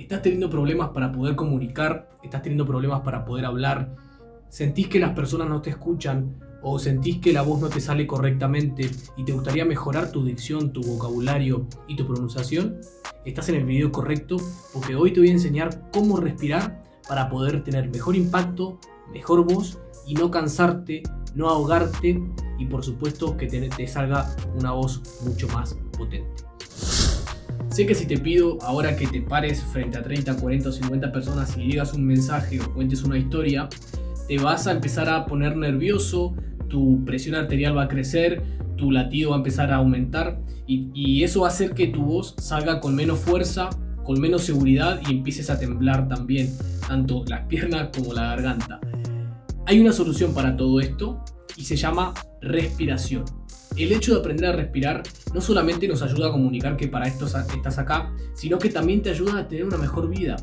¿Estás teniendo problemas para poder comunicar? ¿Estás teniendo problemas para poder hablar? ¿Sentís que las personas no te escuchan? ¿O sentís que la voz no te sale correctamente y te gustaría mejorar tu dicción, tu vocabulario y tu pronunciación? Estás en el video correcto porque hoy te voy a enseñar cómo respirar para poder tener mejor impacto, mejor voz y no cansarte, no ahogarte y por supuesto que te, te salga una voz mucho más potente. Sé que si te pido ahora que te pares frente a 30, 40 o 50 personas y digas un mensaje o cuentes una historia, te vas a empezar a poner nervioso, tu presión arterial va a crecer, tu latido va a empezar a aumentar y, eso va a hacer que tu voz salga con menos fuerza, con menos seguridad y empieces a temblar también, tanto las piernas como la garganta. Hay una solución para todo esto y se llama respiración. El hecho de aprender a respirar no solamente nos ayuda a comunicar que para esto estás acá, sino que también te ayuda a tener una mejor vida.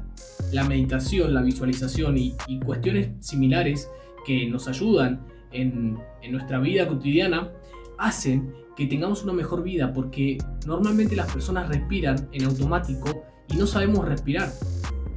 La meditación, la visualización y, cuestiones similares que nos ayudan en, nuestra vida cotidiana hacen que tengamos una mejor vida porque normalmente las personas respiran en automático y no sabemos respirar.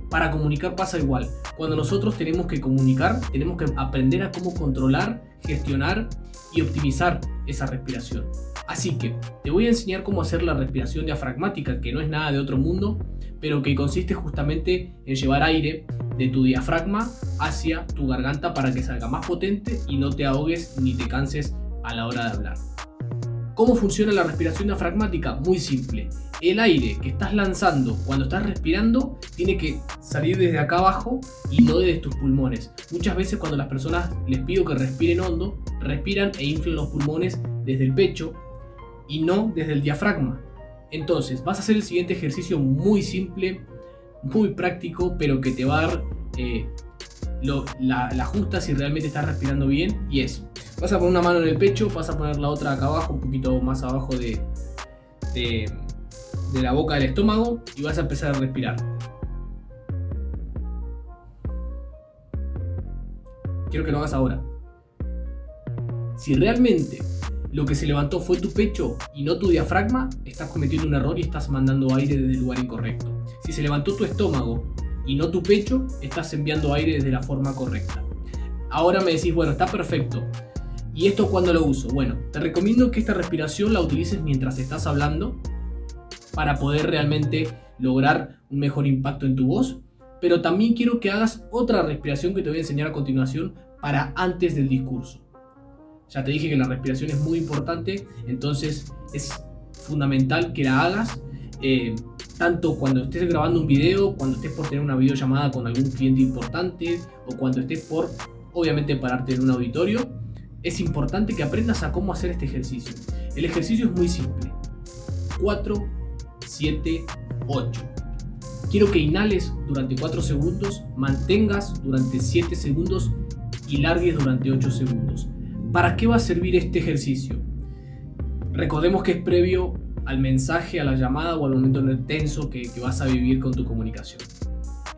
Para comunicar pasa igual. Cuando nosotros tenemos que comunicar, tenemos que aprender a cómo controlar, gestionar y optimizar esa respiración. Así que te voy a enseñar cómo hacer la respiración diafragmática, que no es nada de otro mundo, pero que consiste justamente en llevar aire de tu diafragma hacia tu garganta para que salga más potente y no te ahogues ni te canses a la hora de hablar. ¿Cómo funciona la respiración diafragmática? Muy simple. El aire que estás lanzando cuando estás respirando tiene que salir desde acá abajo y no desde tus pulmones. Muchas veces cuando las personas les pido que respiren hondo, respiran e inflan los pulmones desde el pecho y no desde el diafragma. Entonces, vas a hacer el siguiente ejercicio muy simple, muy práctico, pero que te va a dar eh, la, justa si realmente estás respirando bien. Y es, vas a poner una mano en el pecho, vas a poner la otra acá abajo, un poquito más abajo de, de, de la boca del estómago y vas a empezar a respirar. Quiero que lo hagas ahora. Si realmente lo que se levantó fue tu pecho y no tu diafragma, estás cometiendo un error y estás mandando aire desde el lugar incorrecto. Si se levantó tu estómago y no tu pecho, estás enviando aire desde la forma correcta. Ahora me decís, bueno, está perfecto. ¿Y esto cuándo lo uso? Bueno, te recomiendo que esta respiración la utilices mientras estás hablando para poder realmente lograr un mejor impacto en tu voz. Pero también quiero que hagas otra respiración que te voy a enseñar a continuación para antes del discurso. Ya te dije que la respiración es muy importante, entonces es fundamental que la hagas. Eh, tanto cuando estés grabando un video, cuando estés por tener una videollamada con algún cliente importante o cuando estés por, obviamente, pararte en un auditorio, es importante que aprendas a cómo hacer este ejercicio. El ejercicio es muy simple. 4, 7, 8. Quiero que inhales durante 4 segundos, mantengas durante 7 segundos y largues durante 8 segundos. ¿Para qué va a servir este ejercicio? Recordemos que es previo al mensaje, a la llamada o al momento tenso que, que vas a vivir con tu comunicación.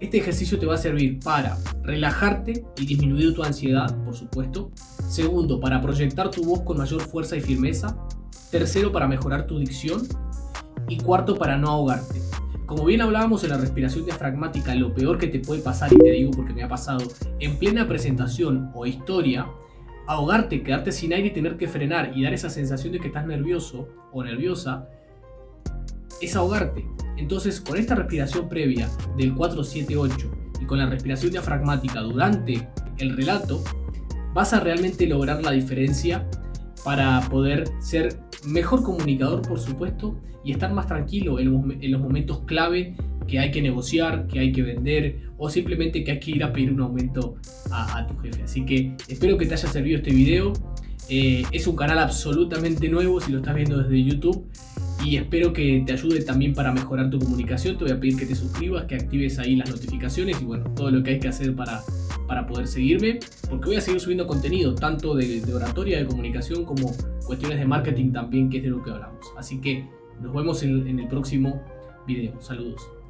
Este ejercicio te va a servir para relajarte y disminuir tu ansiedad, por supuesto. Segundo, para proyectar tu voz con mayor fuerza y firmeza. Tercero, para mejorar tu dicción. Y cuarto, para no ahogarte. Como bien hablábamos en la respiración diafragmática, lo peor que te puede pasar, y te digo porque me ha pasado, en plena presentación o historia, ahogarte, quedarte sin aire y tener que frenar y dar esa sensación de que estás nervioso o nerviosa, es ahogarte. Entonces, con esta respiración previa del 478 y con la respiración diafragmática durante el relato, vas a realmente lograr la diferencia para poder ser mejor comunicador, por supuesto, y estar más tranquilo en los momentos clave que hay que negociar, que hay que vender o simplemente que hay que ir a pedir un aumento a, tu jefe. Así que espero que te haya servido este video. Eh, es un canal absolutamente nuevo si lo estás viendo desde YouTube y espero que te ayude también para mejorar tu comunicación. Te voy a pedir que te suscribas, que actives ahí las notificaciones y bueno, todo lo que hay que hacer para, para poder seguirme, porque voy a seguir subiendo contenido, tanto de, oratoria, de comunicación, como cuestiones de marketing también, que es de lo que hablamos. Así que nos vemos en el próximo video. Saludos.